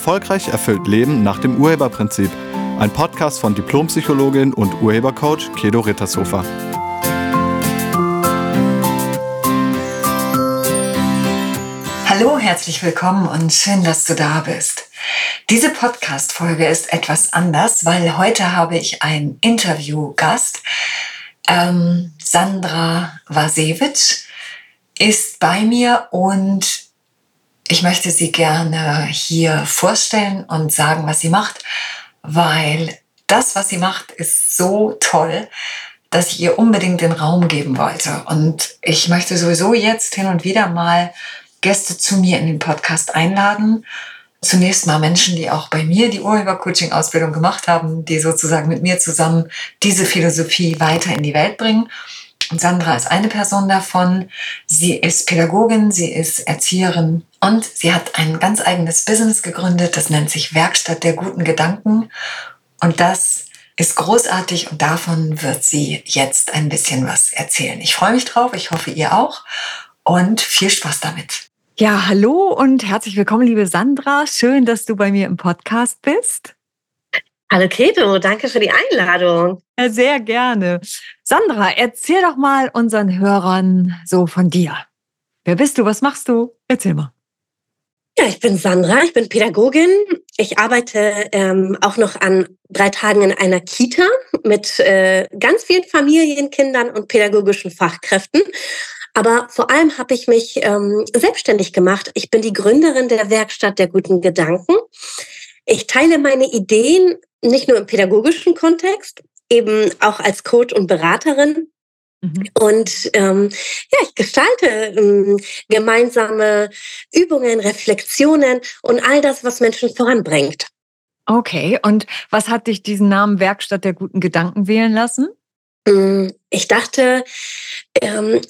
Erfolgreich erfüllt Leben nach dem Urheberprinzip. Ein Podcast von Diplompsychologin und Urhebercoach Kedo Rittershofer. Hallo, herzlich willkommen und schön, dass du da bist. Diese Podcast-Folge ist etwas anders, weil heute habe ich einen Interviewgast. Ähm, Sandra Wasewitsch ist bei mir und ich möchte sie gerne hier vorstellen und sagen, was sie macht, weil das, was sie macht, ist so toll, dass ich ihr unbedingt den Raum geben wollte. Und ich möchte sowieso jetzt hin und wieder mal Gäste zu mir in den Podcast einladen. Zunächst mal Menschen, die auch bei mir die Urheber-Coaching-Ausbildung gemacht haben, die sozusagen mit mir zusammen diese Philosophie weiter in die Welt bringen. Und Sandra ist eine Person davon. Sie ist Pädagogin, sie ist Erzieherin und sie hat ein ganz eigenes Business gegründet. Das nennt sich Werkstatt der guten Gedanken. Und das ist großartig und davon wird sie jetzt ein bisschen was erzählen. Ich freue mich drauf, ich hoffe ihr auch und viel Spaß damit. Ja, hallo und herzlich willkommen, liebe Sandra. Schön, dass du bei mir im Podcast bist. Hallo Keto, danke für die Einladung. Ja, sehr gerne. Sandra, erzähl doch mal unseren Hörern so von dir. Wer bist du? Was machst du? Erzähl mal. Ja, ich bin Sandra, ich bin Pädagogin. Ich arbeite ähm, auch noch an drei Tagen in einer Kita mit äh, ganz vielen Familienkindern und pädagogischen Fachkräften. Aber vor allem habe ich mich ähm, selbstständig gemacht. Ich bin die Gründerin der Werkstatt der guten Gedanken. Ich teile meine Ideen nicht nur im pädagogischen Kontext, eben auch als Coach und Beraterin. Mhm. Und ähm, ja, ich gestalte ähm, gemeinsame Übungen, Reflexionen und all das, was Menschen voranbringt. Okay, und was hat dich diesen Namen Werkstatt der guten Gedanken wählen lassen? Mm, ich dachte, ähm,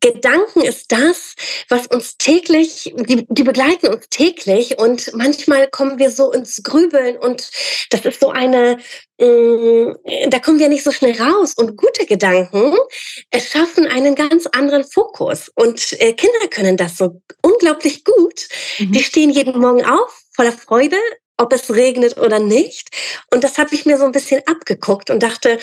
Gedanken ist das, was uns täglich, die, die begleiten uns täglich und manchmal kommen wir so ins Grübeln und das ist so eine, äh, da kommen wir nicht so schnell raus und gute Gedanken schaffen einen ganz anderen Fokus und äh, Kinder können das so unglaublich gut. Mhm. Die stehen jeden Morgen auf voller Freude, ob es regnet oder nicht. Und das habe ich mir so ein bisschen abgeguckt und dachte,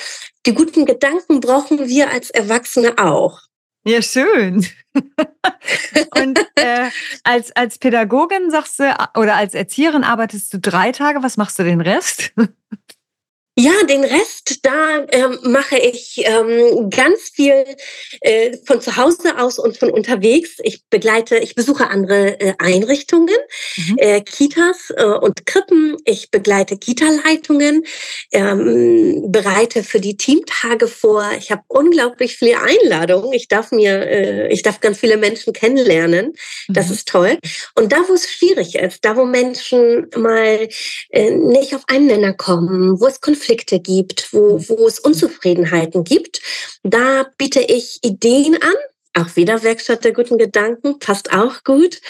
die guten Gedanken brauchen wir als Erwachsene auch. Ja, schön. Und äh, als, als Pädagogin sagst du, oder als Erzieherin arbeitest du drei Tage, was machst du den Rest? Ja, den Rest, da ähm, mache ich ähm, ganz viel äh, von zu Hause aus und von unterwegs. Ich begleite, ich besuche andere äh, Einrichtungen, mhm. äh, Kitas äh, und Krippen. Ich begleite Kita-Leitungen, ähm, bereite für die Teamtage vor. Ich habe unglaublich viele Einladungen. Ich darf mir, äh, ich darf ganz viele Menschen kennenlernen. Das mhm. ist toll. Und da, wo es schwierig ist, da, wo Menschen mal äh, nicht auf einen Nenner kommen, wo es Konflikte Konflikte gibt, wo, wo es Unzufriedenheiten gibt, da biete ich Ideen an. Auch wieder Werkstatt der guten Gedanken, passt auch gut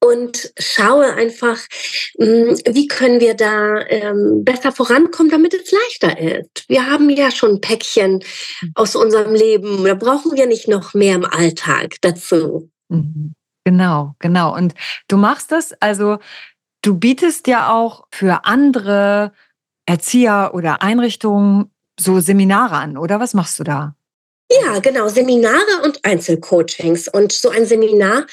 und schaue einfach, hm, wie können wir da ähm, besser vorankommen, damit es leichter ist. Wir haben ja schon ein Päckchen aus unserem Leben, da brauchen wir nicht noch mehr im Alltag dazu. Mhm. Genau, genau. Und du machst das, also du bietest ja auch für andere Erzieher oder Einrichtungen so Seminare an, oder was machst du da? Ja, genau, Seminare und Einzelcoachings. Und so ein Seminar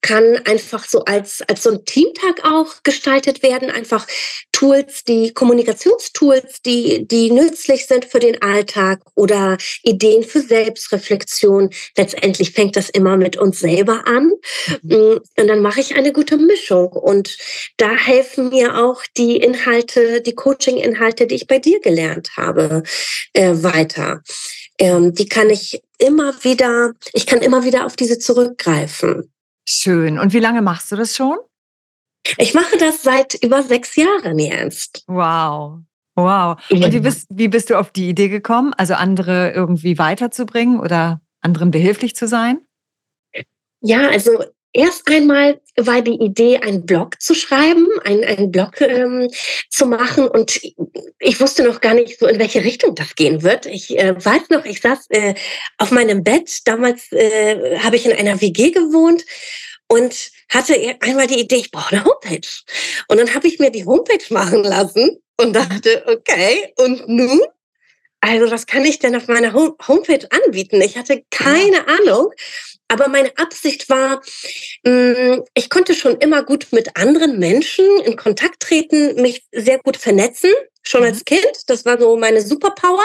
kann einfach so als, als so ein Teamtag auch gestaltet werden. Einfach Tools, die Kommunikationstools, die, die nützlich sind für den Alltag oder Ideen für Selbstreflexion. Letztendlich fängt das immer mit uns selber an. Mhm. Und dann mache ich eine gute Mischung. Und da helfen mir auch die Inhalte, die Coaching-Inhalte, die ich bei dir gelernt habe, äh, weiter ähm, die kann ich immer wieder, ich kann immer wieder auf diese zurückgreifen. Schön. Und wie lange machst du das schon? Ich mache das seit über sechs Jahren jetzt. Wow. Wow. Und wie bist, wie bist du auf die Idee gekommen, also andere irgendwie weiterzubringen oder anderen behilflich zu sein? Ja, also Erst einmal war die Idee, einen Blog zu schreiben, einen, einen Blog ähm, zu machen. Und ich wusste noch gar nicht so, in welche Richtung das gehen wird. Ich äh, weiß noch, ich saß äh, auf meinem Bett. Damals äh, habe ich in einer WG gewohnt. und hatte einmal die Idee, ich brauche eine Homepage. Und dann habe ich mir die Homepage machen lassen und dachte, okay, und nun? Also was kann ich denn auf meiner Homepage anbieten? Ich hatte keine Ahnung. Aber meine Absicht war, mm, ich konnte schon immer gut mit anderen Menschen in Kontakt treten, mich sehr gut vernetzen, schon als mhm. Kind. Das war so meine Superpower.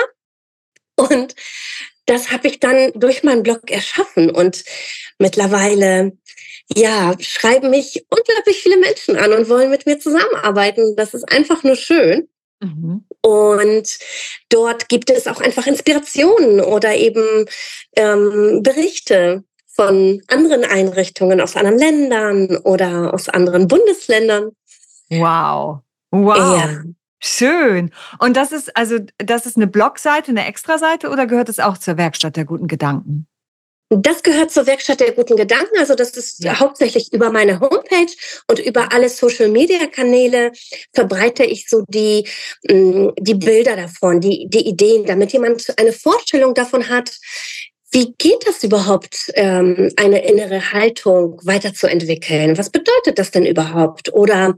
Und das habe ich dann durch meinen Blog erschaffen. Und mittlerweile, ja, schreiben mich unglaublich viele Menschen an und wollen mit mir zusammenarbeiten. Das ist einfach nur schön. Mhm. Und dort gibt es auch einfach Inspirationen oder eben ähm, Berichte von anderen Einrichtungen aus anderen Ländern oder aus anderen Bundesländern. Wow. Wow. Ja. Schön. Und das ist also, das ist eine Blogseite, eine Extraseite oder gehört es auch zur Werkstatt der guten Gedanken? Das gehört zur Werkstatt der guten Gedanken. Also das ist ja. hauptsächlich über meine Homepage und über alle Social-Media-Kanäle verbreite ich so die, mm, die Bilder davon, die, die Ideen, damit jemand eine Vorstellung davon hat, wie geht das überhaupt, ähm, eine innere Haltung weiterzuentwickeln? Was bedeutet das denn überhaupt? Oder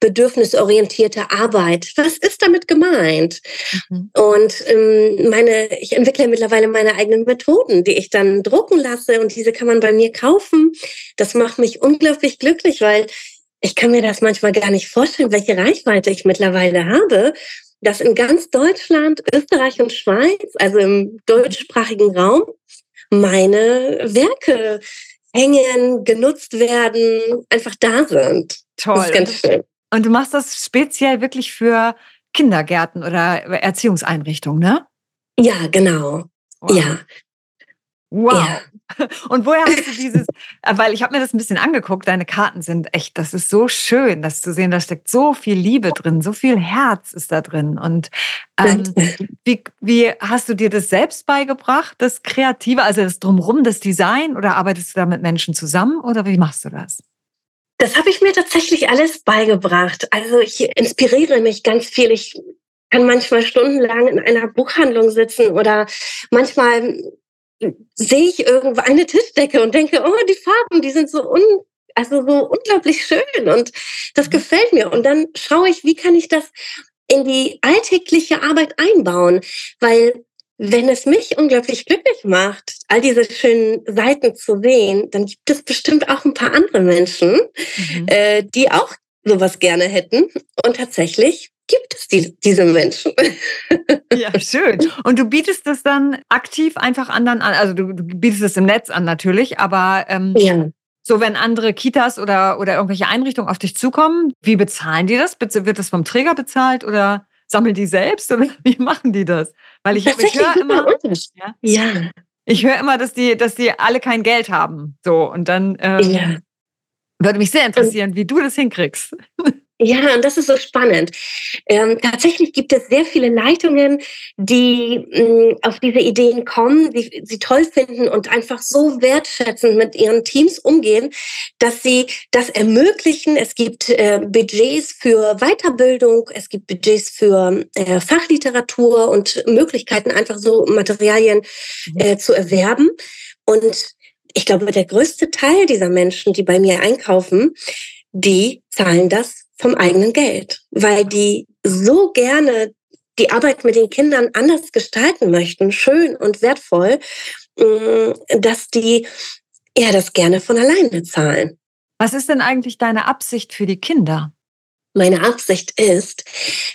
bedürfnisorientierte Arbeit? Was ist damit gemeint? Mhm. Und ähm, meine, ich entwickle mittlerweile meine eigenen Methoden, die ich dann drucken lasse und diese kann man bei mir kaufen. Das macht mich unglaublich glücklich, weil ich kann mir das manchmal gar nicht vorstellen, welche Reichweite ich mittlerweile habe dass in ganz Deutschland, Österreich und Schweiz, also im deutschsprachigen Raum, meine Werke hängen, genutzt werden, einfach da sind. Toll. Das ist ganz schön. Und du machst das speziell wirklich für Kindergärten oder Erziehungseinrichtungen, ne? Ja, genau. Wow. Ja. Wow. Ja. Und woher hast du dieses, äh, weil ich habe mir das ein bisschen angeguckt, deine Karten sind echt, das ist so schön, das zu sehen, da steckt so viel Liebe drin, so viel Herz ist da drin. Und ähm, wie, wie hast du dir das selbst beigebracht, das Kreative, also das Drumherum, das Design, oder arbeitest du da mit Menschen zusammen oder wie machst du das? Das habe ich mir tatsächlich alles beigebracht. Also ich inspiriere mich ganz viel. Ich kann manchmal stundenlang in einer Buchhandlung sitzen oder manchmal sehe ich irgendwo eine Tischdecke und denke, oh, die Farben, die sind so un, also so unglaublich schön und das mhm. gefällt mir. Und dann schaue ich, wie kann ich das in die alltägliche Arbeit einbauen, weil wenn es mich unglaublich glücklich macht, all diese schönen Seiten zu sehen, dann gibt es bestimmt auch ein paar andere Menschen, mhm. äh, die auch sowas gerne hätten. Und tatsächlich gibt es die, diese Menschen. Ja, schön. Und du bietest das dann aktiv einfach anderen an. Also du, du bietest es im Netz an natürlich, aber ähm, ja. so wenn andere Kitas oder, oder irgendwelche Einrichtungen auf dich zukommen, wie bezahlen die das? Wird das vom Träger bezahlt oder sammeln die selbst oder wie machen die das? Weil ich, ich höre immer, ja, ja. ich höre immer, dass die, dass die alle kein Geld haben. So und dann ähm, ja. würde mich sehr interessieren, wie du das hinkriegst. Ja, und das ist so spannend. Ähm, tatsächlich gibt es sehr viele Leitungen, die mh, mm, auf diese Ideen kommen, die sie toll finden und einfach so wertschätzend mit ihren Teams umgehen, dass sie das ermöglichen. Es gibt äh, Budgets für Weiterbildung, es gibt Budgets für äh, Fachliteratur und Möglichkeiten, einfach so Materialien mhm. äh, zu erwerben. Und ich glaube, der größte Teil dieser Menschen, die bei mir einkaufen, die zahlen das vom eigenen Geld, weil die so gerne die Arbeit mit den Kindern anders gestalten möchten, schön und wertvoll, mm, dass die ja das gerne von alleine zahlen. Was ist denn eigentlich deine Absicht für die Kinder? Meine Absicht ist,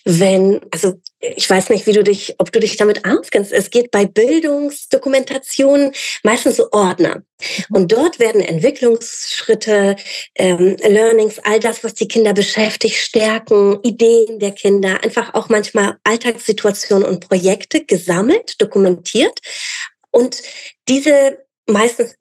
wenn, also ich weiß nicht, wie du dich, ob du dich damit auskennst. Es geht bei Bildungsdokumentationen meistens so Ordner. Mhm. Und dort werden Entwicklungsschritte, ähm, Learnings, all das, was die Kinder beschäftigt, Stärken, Ideen der Kinder, einfach auch manchmal Alltagssituationen und Projekte gesammelt, dokumentiert. Und diese meistens,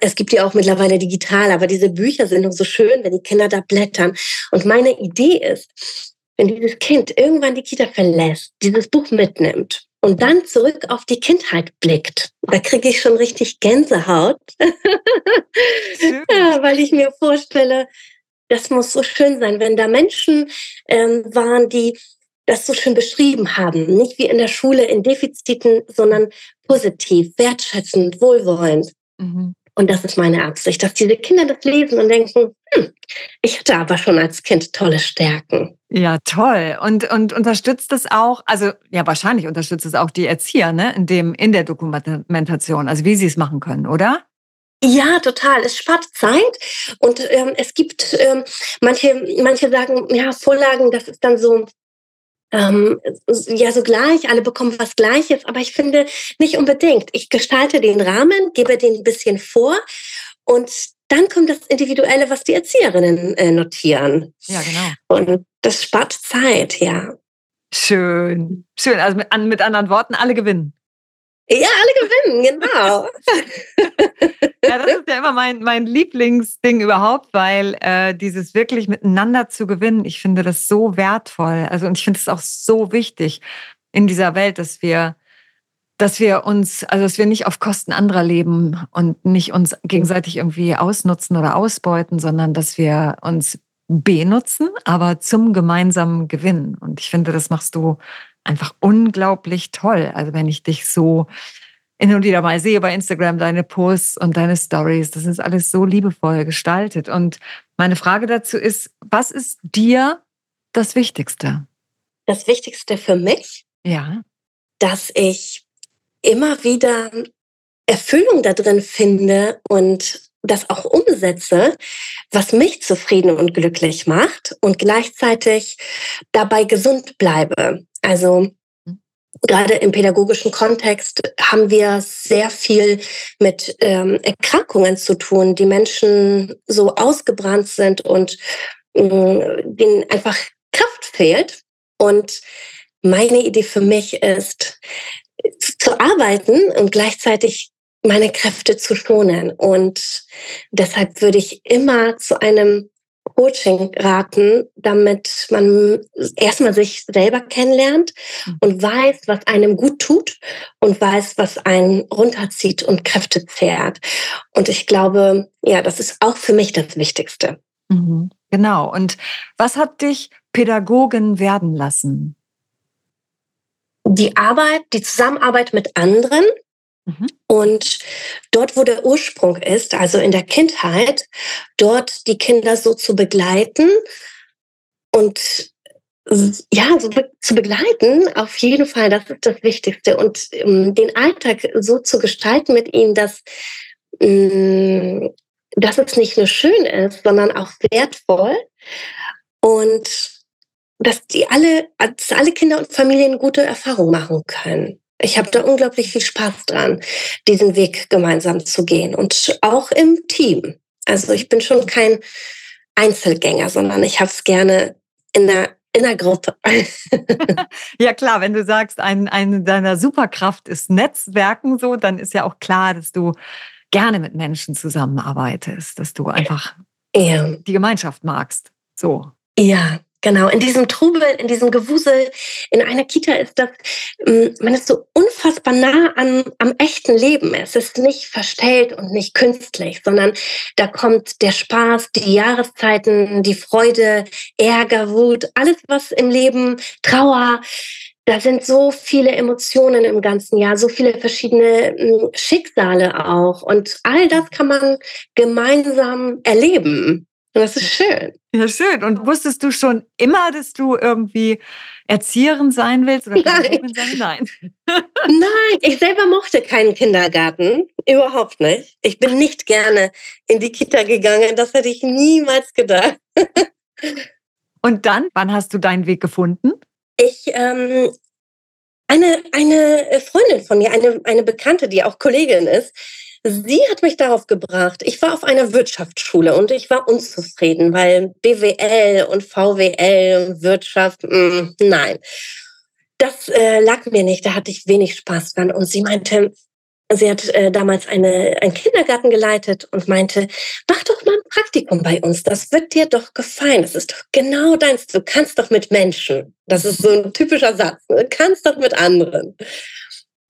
es gibt ja auch mittlerweile digital, aber diese Bücher sind so schön, wenn die Kinder da blättern. Und meine Idee ist, wenn dieses Kind irgendwann die Kita verlässt, dieses Buch mitnimmt und dann zurück auf die Kindheit blickt, da kriege ich schon richtig Gänsehaut, ja, weil ich mir vorstelle, das muss so schön sein, wenn da Menschen ähm, waren, die das so schön beschrieben haben. Nicht wie in der Schule in Defiziten, sondern positiv, wertschätzend, wohlwollend. Mhm. Und das ist meine Absicht, dass diese Kinder das lesen und denken, hm, ich hatte aber schon als Kind tolle Stärken. Ja, toll. Und, und unterstützt es auch, also ja, wahrscheinlich unterstützt es auch die Erzieher, ne, in dem, in der Dokumentation, also wie sie es machen können, oder? Ja, total. Es spart Zeit und ähm, es gibt ähm, manche, manche sagen, ja, Vorlagen, das ist dann so ähm, ja so gleich, alle bekommen was Gleiches, aber ich finde nicht unbedingt. Ich gestalte den Rahmen, gebe den ein bisschen vor und dann kommt das Individuelle, was die Erzieherinnen äh, notieren. Ja, genau. Und das spart Zeit, ja. Schön, schön. Also mit, mit anderen Worten, alle gewinnen. Ja, alle gewinnen, genau. ja, das ist ja immer mein, mein Lieblingsding überhaupt, weil äh, dieses wirklich miteinander zu gewinnen, ich finde das so wertvoll. Also und ich finde es auch so wichtig in dieser Welt, dass wir, dass wir uns, also dass wir nicht auf Kosten anderer leben und nicht uns gegenseitig irgendwie ausnutzen oder ausbeuten, sondern dass wir uns benutzen, aber zum gemeinsamen Gewinn. Und ich finde, das machst du einfach unglaublich toll. Also wenn ich dich so hin und wieder mal sehe bei Instagram, deine Posts und deine Stories, das ist alles so liebevoll gestaltet. Und meine Frage dazu ist, was ist dir das Wichtigste? Das Wichtigste für mich? Ja. Dass ich immer wieder Erfüllung da drin finde und das auch umsetze, was mich zufrieden und glücklich macht und gleichzeitig dabei gesund bleibe. Also gerade im pädagogischen Kontext haben wir sehr viel mit ähm, Erkrankungen zu tun, die Menschen so ausgebrannt sind und äh, denen einfach Kraft fehlt. Und meine Idee für mich ist, zu arbeiten und gleichzeitig meine Kräfte zu schonen. Und deshalb würde ich immer zu einem Coaching raten, damit man erstmal sich selber kennenlernt mhm. und weiß, was einem gut tut und weiß, was einen runterzieht und Kräfte zehrt. Und ich glaube, ja, das ist auch für mich das Wichtigste. Mhm. Genau. Und was hat dich Pädagogin werden lassen? Die Arbeit, die Zusammenarbeit mit anderen, Mhm. Und dort, wo der Ursprung ist, also in der Kindheit, dort die Kinder so zu begleiten und ja, so be zu begleiten, auf jeden Fall, das ist das Wichtigste. Und um, den Alltag so zu gestalten mit ihnen, dass, um, dass es nicht nur schön ist, sondern auch wertvoll. Und dass die alle, dass alle Kinder und Familien gute Erfahrungen machen können. Ich habe da unglaublich viel Spaß dran, diesen Weg gemeinsam zu gehen und auch im Team. Also ich bin schon kein Einzelgänger, sondern ich habe es gerne in der in der Gruppe. ja klar, wenn du sagst, ein, eine deiner Superkraft ist Netzwerken, so, dann ist ja auch klar, dass du gerne mit Menschen zusammenarbeitest, dass du einfach ja. die Gemeinschaft magst. So. Ja, Genau, in diesem Trubel, in diesem Gewusel, in einer Kita ist das, mm, man ist so unfassbar nah an, am echten Leben. Es ist nicht verstellt und nicht künstlich, sondern da kommt der Spaß, die Jahreszeiten, die Freude, Ärger, Wut, alles was im Leben, Trauer, da sind so viele Emotionen im ganzen Jahr, so viele verschiedene mm, Schicksale auch. Und all das kann man gemeinsam erleben. Das ist schön. Ja, schön. Und wusstest du schon immer, dass du irgendwie Erzieherin sein willst oder Nein. sein? Nein. Nein, ich selber mochte keinen Kindergarten. Überhaupt nicht. Ich bin nicht gerne in die Kita gegangen. Das hätte ich niemals gedacht. Und dann, wann hast du deinen Weg gefunden? Ich, ähm, eine, eine Freundin von mir, eine, eine Bekannte, die auch Kollegin ist, Sie hat mich darauf gebracht. Ich war auf einer Wirtschaftsschule und ich war unzufrieden, weil BWL und VWL und Wirtschaft, mh, mm, nein. Das äh, lag mir nicht, da hatte ich wenig Spaß dran. Und sie meinte, sie hat äh, damals eine, einen Kindergarten geleitet und meinte, mach doch mal ein Praktikum bei uns, das wird dir doch gefallen, das ist doch genau deins, du kannst doch mit Menschen. Das ist so ein typischer Satz, du kannst doch mit anderen.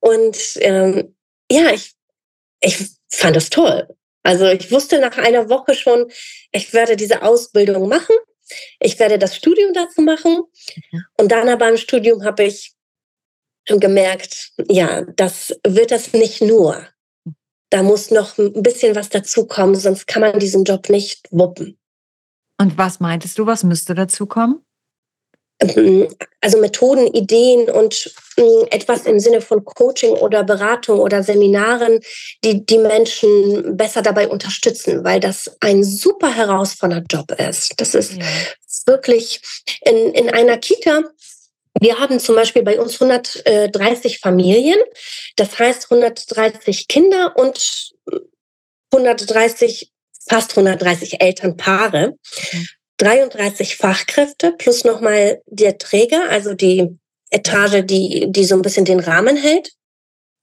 Und ähm, ja, ich ich fand das toll. Also ich wusste nach einer Woche schon, ich werde diese Ausbildung machen. Ich werde das Studium dazu machen. Und dann aber im Studium habe ich gemerkt, ja, das wird das nicht nur. Da muss noch ein bisschen was dazukommen, sonst kann man diesen Job nicht wuppen. Und was meintest du, was müsste dazukommen? Ähm, also Methoden, Ideen und ähm, etwas im Sinne von Coaching oder Beratung oder Seminaren, die die Menschen besser dabei unterstützen, weil das ein super herausfordernder Job ist. Das ist ja. wirklich in, in einer Kita. Wir haben zum Beispiel bei uns 130 Familien, das heißt 130 Kinder und 130 fast 130 Elternpaare. Mhm. 33 Fachkräfte plus nochmal der Träger, also die Etage, die, die so ein bisschen den Rahmen hält.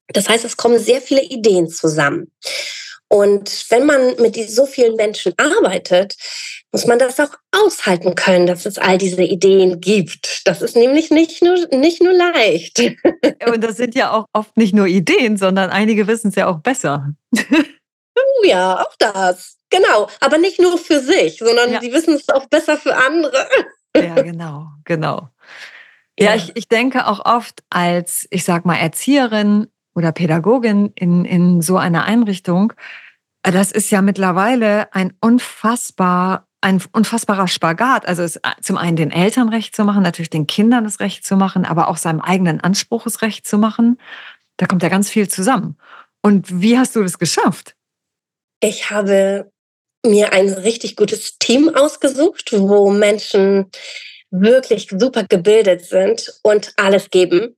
Das heißt, es kommen sehr viele Ideen zusammen. Und wenn man mit so vielen Menschen arbeitet, muss man das auch aushalten können, dass es all diese Ideen gibt. Das ist nämlich nicht nur, nicht nur leicht. Und das sind ja auch oft nicht nur Ideen, sondern einige wissen es ja auch besser. Oh ja, auch das. Genau, aber nicht nur für sich, sondern ja. die wissen es auch besser für andere. Ja, genau, genau. Ja, ja. Ich, ich denke auch oft als, ich sag mal, Erzieherin oder Pädagogin in, in so einer Einrichtung, das ist ja mittlerweile ein unfassbar, ein unfassbarer Spagat. Also es, zum einen den Eltern recht zu machen, natürlich den Kindern das Recht zu machen, aber auch seinem eigenen Anspruch es recht zu machen. Da kommt ja ganz viel zusammen. Und wie hast du das geschafft? Ich habe mir ein richtig gutes Team ausgesucht, wo Menschen wirklich super gebildet sind und alles geben.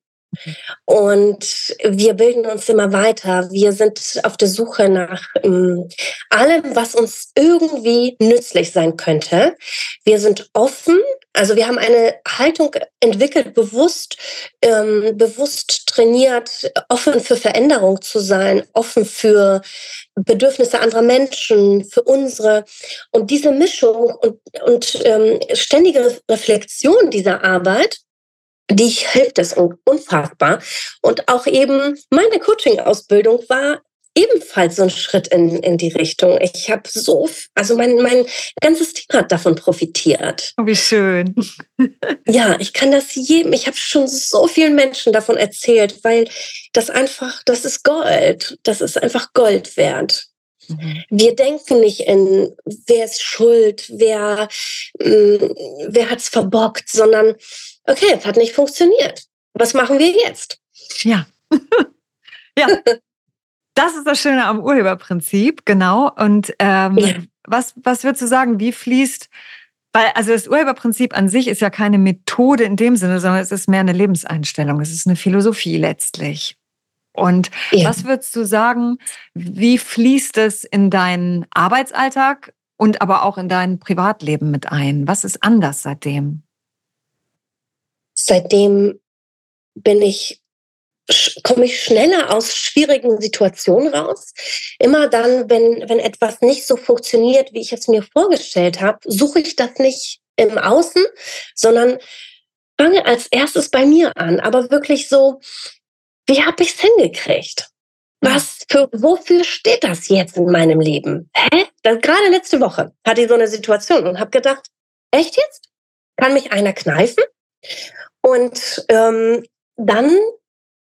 Und wir bilden uns immer weiter. Wir sind auf der Suche nach ähm, allem, was uns irgendwie nützlich sein könnte. Wir sind offen. Also wir haben eine Haltung entwickelt, bewusst, ähm, bewusst trainiert, offen für Veränderung zu sein, offen für Bedürfnisse anderer Menschen, für unsere. Und diese Mischung und, und ähm, ständige Reflexion dieser Arbeit, die hilft es unfassbar. Und auch eben meine Coaching-Ausbildung war ebenfalls so ein Schritt in, in die Richtung. Ich habe so, also mein, mein ganzes Team hat davon profitiert. Oh, wie schön. ja, ich kann das jedem, ich habe schon so vielen Menschen davon erzählt, weil das einfach, das ist Gold. Das ist einfach Gold wert. Mhm. Wir denken nicht in, wer ist schuld, wer, mh, mm, wer hat's verbockt, sondern okay, es hat nicht funktioniert. Was machen wir jetzt? Ja. ja. Das ist das Schöne am Urheberprinzip, genau. Und ähm, ja. was, was würdest du sagen, wie fließt, weil also das Urheberprinzip an sich ist ja keine Methode in dem Sinne, sondern es ist mehr eine Lebenseinstellung, es ist eine Philosophie letztlich. Und ja. was würdest du sagen, wie fließt es in deinen Arbeitsalltag und aber auch in dein Privatleben mit ein? Was ist anders seitdem? Seitdem bin ich komme ich schneller aus schwierigen Situationen raus. Immer dann, wenn, wenn etwas nicht so funktioniert, wie ich es mir vorgestellt habe, suche ich das nicht im Außen, sondern fange als erstes bei mir an. Aber wirklich so, wie habe ich es hingekriegt? Was für, wofür steht das jetzt in meinem Leben? Hä? Das, gerade letzte Woche hatte ich so eine Situation und habe gedacht, echt jetzt? Kann mich einer kneifen? Und ähm, dann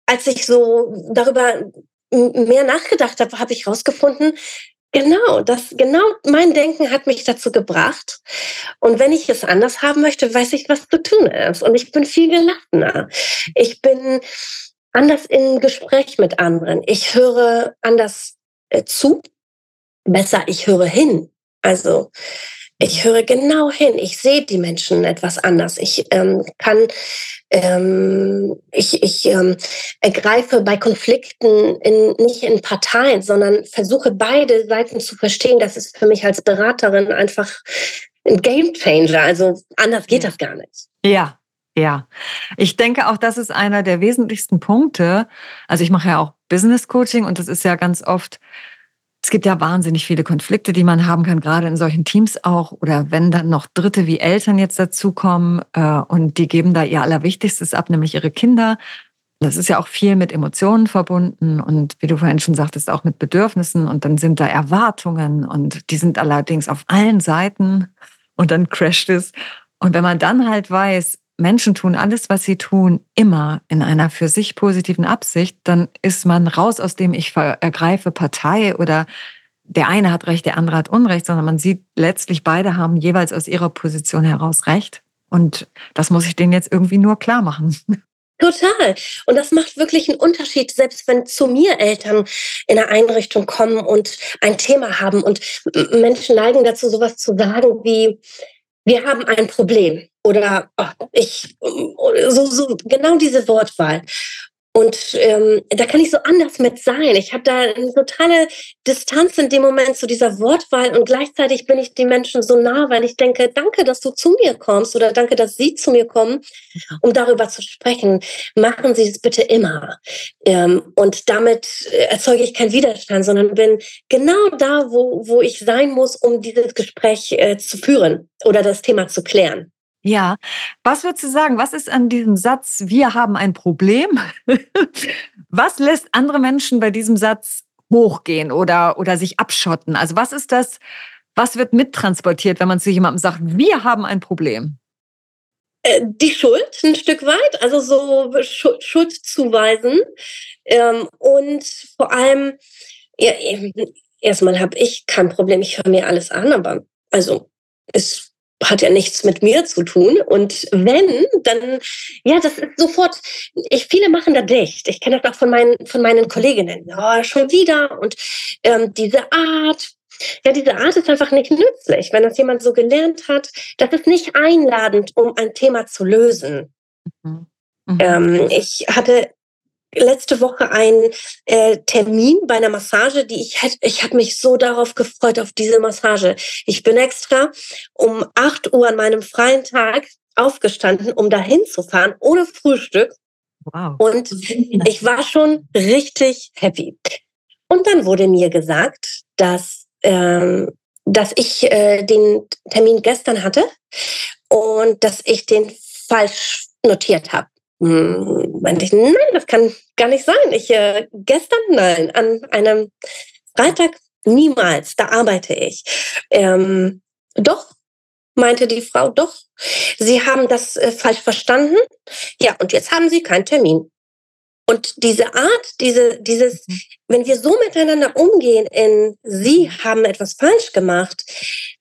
als ich so darüber mehr nachgedacht habe, habe ich herausgefunden, Genau, das, genau mein Denken hat mich dazu gebracht. Und wenn ich es anders haben möchte, weiß ich, was zu tun ist. Und ich bin viel gelassener. Ich bin anders im Gespräch mit anderen. Ich höre anders äh, zu. Besser, ich höre hin. Also ich höre genau hin. Ich sehe die Menschen etwas anders. Ich ähm, kann, ähm, ich, ich ähm, ergreife bei Konflikten in, nicht in Parteien, sondern versuche beide Seiten zu verstehen. Das ist für mich als Beraterin einfach ein Game Changer. Also anders geht das gar nicht. Ja, ja, ich denke auch, das ist einer der wesentlichsten Punkte. Also ich mache ja auch Business Coaching und das ist ja ganz oft es gibt ja wahnsinnig viele Konflikte, die man haben kann, gerade in solchen Teams auch. Oder wenn dann noch Dritte wie Eltern jetzt dazukommen äh, und die geben da ihr Allerwichtigstes ab, nämlich ihre Kinder. Das ist ja auch viel mit Emotionen verbunden und wie du vorhin schon sagtest, auch mit Bedürfnissen. Und dann sind da Erwartungen und die sind allerdings auf allen Seiten und dann crasht es. Und wenn man dann halt weiß, Menschen tun alles, was sie tun, immer in einer für sich positiven Absicht, dann ist man raus aus dem ich ergreife Partei oder der eine hat Recht, der andere hat Unrecht, sondern man sieht letztlich, beide haben jeweils aus ihrer Position heraus Recht. Und das muss ich denen jetzt irgendwie nur klar machen. Total. Und das macht wirklich einen Unterschied, selbst wenn zu mir Eltern in eine Einrichtung kommen und ein Thema haben. Und Menschen neigen dazu, sowas zu sagen wie, wir haben ein Problem oder oh, ich, so, so genau diese Wortwahl. Und ähm, da kann ich so anders mit sein. Ich habe da eine totale Distanz in dem Moment zu dieser Wortwahl und gleichzeitig bin ich den Menschen so nah, weil ich denke, danke, dass du zu mir kommst oder danke, dass sie zu mir kommen, um darüber zu sprechen. Machen Sie es bitte immer. Ähm, und damit erzeuge ich keinen Widerstand, sondern bin genau da, wo, wo ich sein muss, um dieses Gespräch äh, zu führen oder das Thema zu klären. Ja, was würdest du sagen, was ist an diesem Satz, wir haben ein Problem? was lässt andere Menschen bei diesem Satz hochgehen oder, oder sich abschotten? Also was ist das, was wird mittransportiert, wenn man zu jemandem sagt, wir haben ein Problem? Äh, die Schuld ein Stück weit, also so Schuld zuweisen ähm, und vor allem, ja, erstmal habe ich kein Problem, ich höre mir alles an, aber also es hat ja nichts mit mir zu tun. Und wenn, dann, ja, das ist sofort, ich, viele machen da dicht. Ich kenne das auch von meinen, von meinen Kolleginnen. Ja, schon wieder. Und ähm, diese Art, ja, diese Art ist einfach nicht nützlich. Wenn das jemand so gelernt hat, das ist nicht einladend, um ein Thema zu lösen. Mhm. Mhm. Ähm, ich hatte letzte Woche einen äh, Termin bei einer Massage, die ich hätte, ich habe mich so darauf gefreut, auf diese Massage. Ich bin extra um 8 Uhr an meinem freien Tag aufgestanden, um dahin zu fahren, ohne Frühstück. Wow. Und ich war schon richtig happy. Und dann wurde mir gesagt, dass, ähm, dass ich äh, den Termin gestern hatte und dass ich den falsch notiert habe. Hm, meinte ich, nein, das kann gar nicht sein. Ich äh, gestern, nein, an einem Freitag niemals, da arbeite ich. Ähm, doch, meinte die Frau, doch. Sie haben das äh, falsch verstanden. Ja, und jetzt haben Sie keinen Termin. Und diese Art, diese, dieses, mhm. wenn wir so miteinander umgehen, in Sie haben etwas falsch gemacht,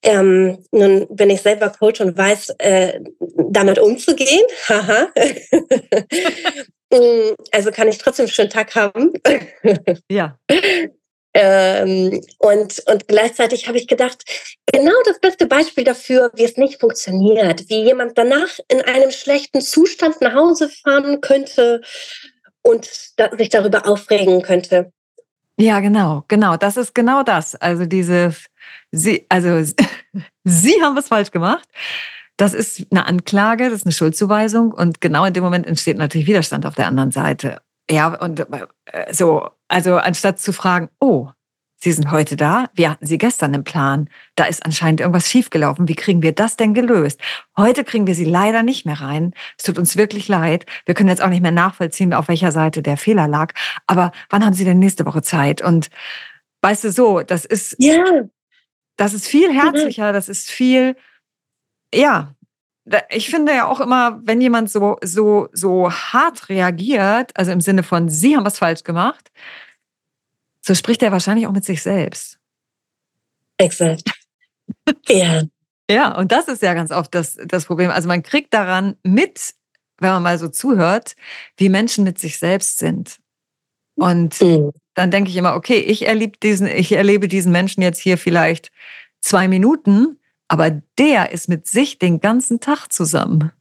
ähm, nun bin ich selber Coach und weiß, äh, damit umzugehen. Haha. Mm, also kann ich trotzdem einen schönen Tag haben. ja. Ähm, und, und gleichzeitig habe ich gedacht, genau das beste Beispiel dafür, wie es nicht funktioniert, wie jemand danach in einem schlechten Zustand nach Hause fahren könnte und sich darüber aufregen könnte. Ja, genau, genau. Das ist genau das. Also diese, sie, also sie haben was falsch gemacht. Das ist eine Anklage, das ist eine Schuldzuweisung und genau in dem Moment entsteht natürlich Widerstand auf der anderen Seite. Ja, und äh, so, also anstatt zu fragen, oh, Sie sind heute da, wir hatten Sie gestern im Plan. Da ist anscheinend irgendwas schiefgelaufen. Wie kriegen wir das denn gelöst? Heute kriegen wir Sie leider nicht mehr rein. Es tut uns wirklich leid. Wir können jetzt auch nicht mehr nachvollziehen, auf welcher Seite der Fehler lag. Aber wann haben Sie denn nächste Woche Zeit? Und weißt du so, das ist, ja. das ist viel herzlicher, das ist viel, ja, ich finde ja auch immer, wenn jemand so, so, so hart reagiert, also im Sinne von, Sie haben was falsch gemacht, so spricht er wahrscheinlich auch mit sich selbst. Exakt. ja. Ja, und das ist ja ganz oft das, das Problem. Also man kriegt daran mit, wenn man mal so zuhört, wie Menschen mit sich selbst sind. Und mhm. dann denke ich immer, okay, ich erlebe diesen, ich erlebe diesen Menschen jetzt hier vielleicht zwei Minuten, aber der ist mit sich den ganzen Tag zusammen.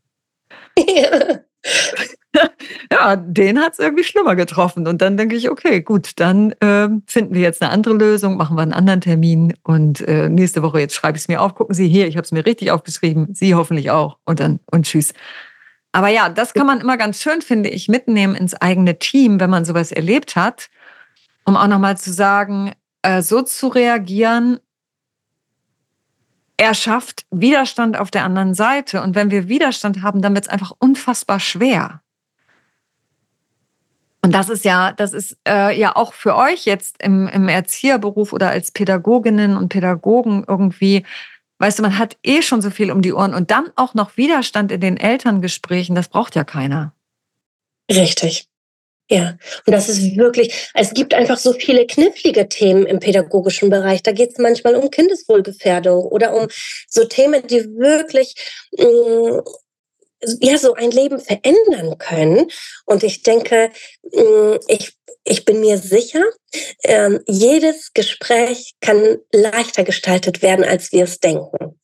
Ja. ja, den hat es irgendwie schlimmer getroffen. Und dann denke ich, okay, gut, dann äh, finden wir jetzt eine andere Lösung, machen wir einen anderen Termin und äh, nächste Woche, jetzt schreibe ich es mir auf, gucken Sie hier, ich habe es mir richtig aufgeschrieben, Sie hoffentlich auch und dann und tschüss. Aber ja, das kann man immer ganz schön, finde ich, mitnehmen ins eigene Team, wenn man sowas erlebt hat, um auch nochmal zu sagen, äh, so zu reagieren, er schafft Widerstand auf der anderen Seite. Und wenn wir Widerstand haben, dann wird es einfach unfassbar schwer. Und das ist ja, das ist äh, ja auch für euch jetzt im, im Erzieherberuf oder als Pädagoginnen und Pädagogen irgendwie Weißt du, man hat eh schon so viel um die Ohren und dann auch noch Widerstand in den Elterngesprächen, das braucht ja keiner. Richtig. Ja, und das ist wirklich, es gibt einfach so viele knifflige Themen im pädagogischen Bereich. Da geht es manchmal um Kindeswohlgefährdung oder um so Themen, die wirklich mh, mm, ja so ein Leben verändern können. Und ich denke, mh, mm, ich, ich bin mir sicher, äh, jedes Gespräch kann leichter gestaltet werden, als wir es denken.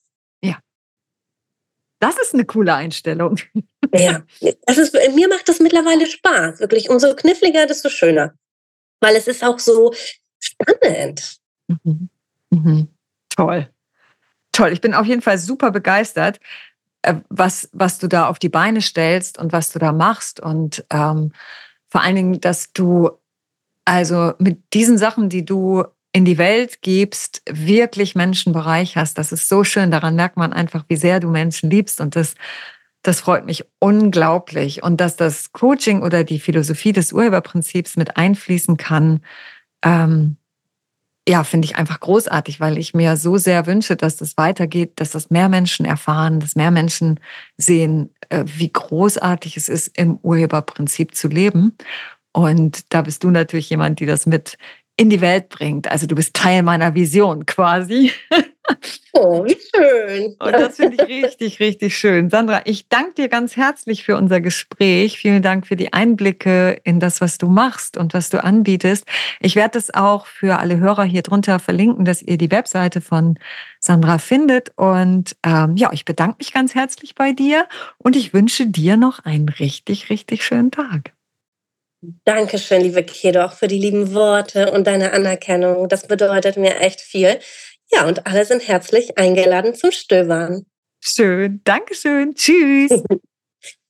Das ist eine coole Einstellung. Ja, das ist, mir macht das mittlerweile Spaß. Wirklich, umso kniffliger, desto schöner. Weil es ist auch so spannend. Mhm. Mhm. Toll. Toll. Ich bin auf jeden Fall super begeistert, äh, was, was du da auf die Beine stellst und was du da machst. Und ähm, vor allen Dingen, dass du also mit diesen Sachen, die du in die Welt gibst, wirklich Menschen bereicherst. Das ist so schön. Daran merkt man einfach, wie sehr du Menschen liebst. Und das das freut mich unglaublich. Und dass das Coaching oder die Philosophie des Urheberprinzips mit einfließen kann, ähm, ja, finde ich einfach großartig, weil ich mir so sehr wünsche, dass das weitergeht, dass das mehr Menschen erfahren, dass mehr Menschen sehen, äh, wie großartig es ist, im Urheberprinzip zu leben. Und da bist du natürlich jemand, die das mit in die Welt bringt. Also du bist Teil meiner Vision quasi. Oh, wie schön. Und das finde ich richtig, richtig schön. Sandra, ich danke dir ganz herzlich für unser Gespräch. Vielen Dank für die Einblicke in das, was du machst und was du anbietest. Ich werde es auch für alle Hörer hier drunter verlinken, dass ihr die Webseite von Sandra findet. Und ähm, ja, ich bedanke mich ganz herzlich bei dir und ich wünsche dir noch einen richtig, richtig schönen Tag. Dankeschön, liebe Kedo, auch für die lieben Worte und deine Anerkennung. Das bedeutet mir echt viel. Ja, und alle sind herzlich eingeladen zum Stöbern. Schön. Dankeschön. Tschüss.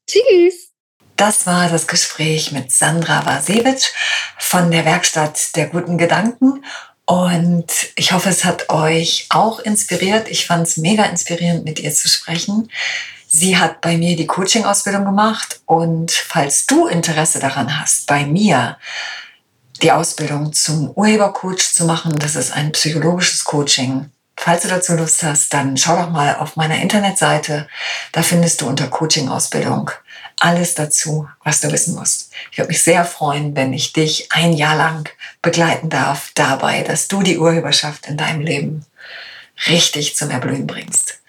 Tschüss. Das war das Gespräch mit Sandra Wasewitsch von der Werkstatt der guten Gedanken. Und ich hoffe, es hat euch auch inspiriert. Ich fand es mega inspirierend, mit ihr zu sprechen. Sie hat bei mir die Coaching-Ausbildung gemacht und falls du Interesse daran hast, bei mir die Ausbildung zum Urhebercoach zu machen, das ist ein psychologisches Coaching. Falls du dazu Lust hast, dann schau doch mal auf meiner Internetseite. Da findest du unter Coaching-Ausbildung alles dazu, was du wissen musst. Ich würde mich sehr freuen, wenn ich dich ein Jahr lang begleiten darf dabei, dass du die Urheberschaft in deinem Leben richtig zum Erblühen bringst.